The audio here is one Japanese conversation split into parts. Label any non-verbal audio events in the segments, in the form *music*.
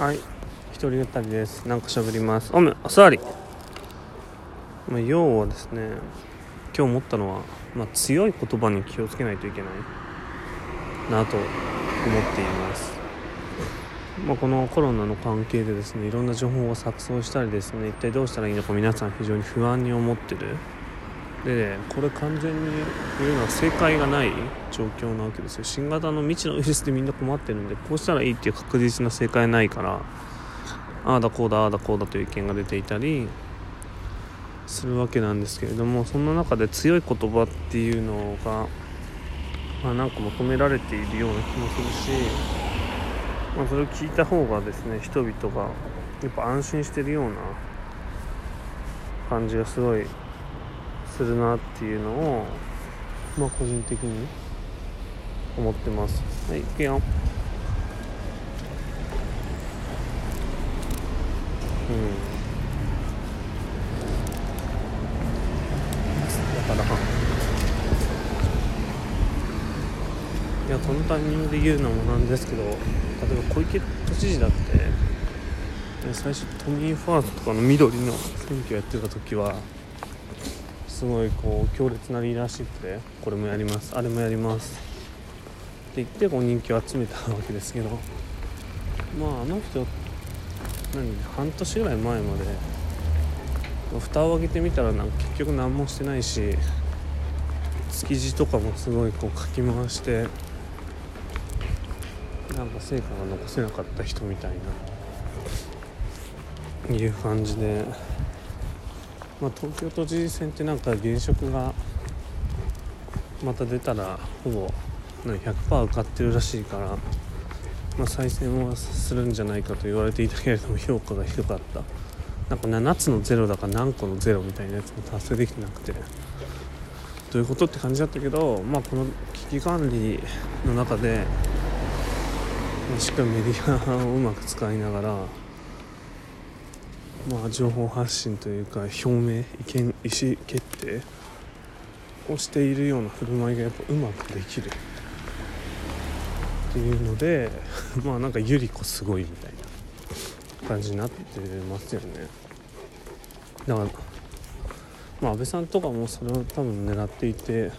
はい。一人語りです。なんか喋ります。おめおさわり、まあ、要はですね今日思ったのは、まあ、強い言葉に気をつけないといけないなと思っています。まあ、このコロナの関係でですねいろんな情報が錯綜したりですね一体どうしたらいいのか皆さん非常に不安に思ってる。でこれ完全に言うのは正解がない状況なわけですよ。新型の未知のウイルスでみんな困ってるんでこうしたらいいっていう確実な正解ないからああだこうだああだこうだという意見が出ていたりするわけなんですけれどもそんな中で強い言葉っていうのが、まあ、なんか求められているような気もするし、まあ、それを聞いた方がですね人々がやっぱ安心してるような感じがすごいするなっていうのをまあ個人的に思ってます。はい行くよ。うん。だからいやこのタイミングで言うのもなんですけど例えば小池都知事だって最初都民ファーストとかの緑の選挙やってた時はすごいこう強烈なリーダーシップでこれもやります。あれもやります。って言ってこう人気を集めたわけですけど。まああの人何半年ぐらい前まで蓋を開けてみたらなんか結局何もしてないし築地とかもすごいこうかき回してなんか成果が残せなかった人みたいないう感じで。まあ、東京都知事選ってなんか現職がまた出たらほぼ100%受かってるらしいから、まあ、再選はするんじゃないかと言われていたけれども評価が低かった。なんか7つのゼロだか何個のゼロみたいなやつも達成できてなくて。どういうことって感じだったけど、まあ、この危機管理の中で、しっかりメディアをうまく使いながらまあ、情報発信というか表明意見意思決定をしているような振る舞いがやっぱうまくできるっていうので *laughs* まあなんかゆり子すごいみたいな感じになってますよね。だからまあ安倍さんとかもそれを多分狙っていて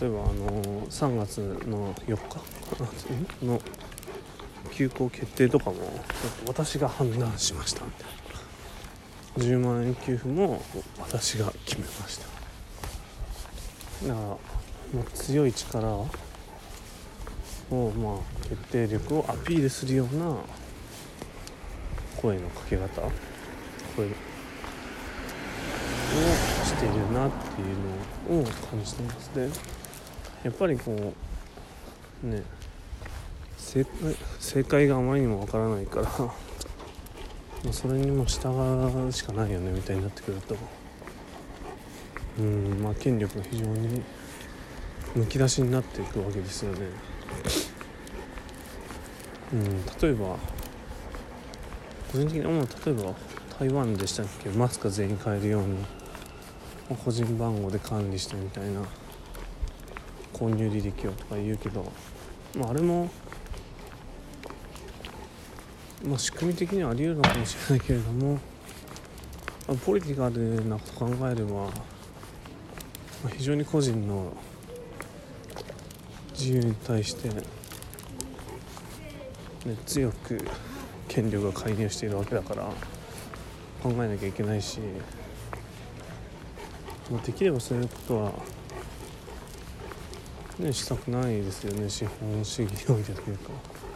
例えばあの3月の4日の休校決定とかも私が判断しました。みたいな10万円給付も私が決めました。だからもう強い力をまあ決定力をアピールするような声のかけ方声をしているなっていうのを感じてます。でやっぱりこうね正正解があまりにもわからないから。*laughs* それにも従うしかないよねみたいになってくると。うんまあ権力が非常にむき出しになっていくわけですよね。うん、例えば個人的に思う例えば台湾でしたっけ？マスク全員買えるように。個人番号で管理してみたいな。購入履歴をとか言うけど、まあ、あれもまあ、仕組み的にはあり得るのかもしれないけれども、まあ、ポリティカルなこと考えれば、まあ、非常に個人の自由に対して、ね、強く権力が介入しているわけだから考えなきゃいけないし、まあ、できればそういうことは、ね、したくないですよね資本主義においてというか。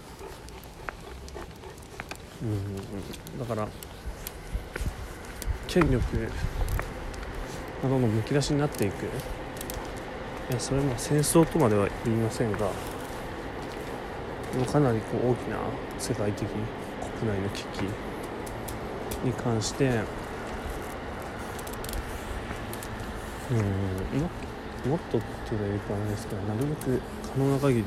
うんだから権力がどんどんむき出しになっていく。いやそれも戦争とまでは言いませんがかなりこう大きな世界的国内の危機に関してうんももっとっていうのはよくあれですけどなるべく可能な限り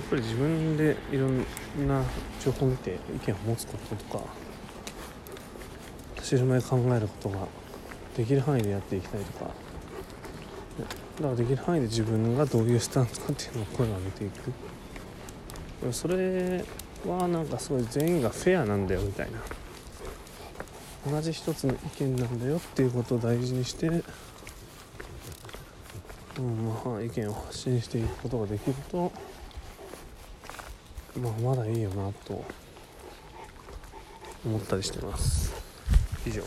っぱり自分でいろんな情報を見て意見を持つこととか知る前考えることができる範囲でやっていきたいとか。だからできる範囲で自分がどういうスタンスかっていうのを声を上げていく。それはなんかすごい全員がフェアなんだよみたいな。同じ一つの意見なんだよっていうことを大事にして、うんまあ、意見を発信していくことができるとまあ、まだいいよなと思ったりしてます。以上。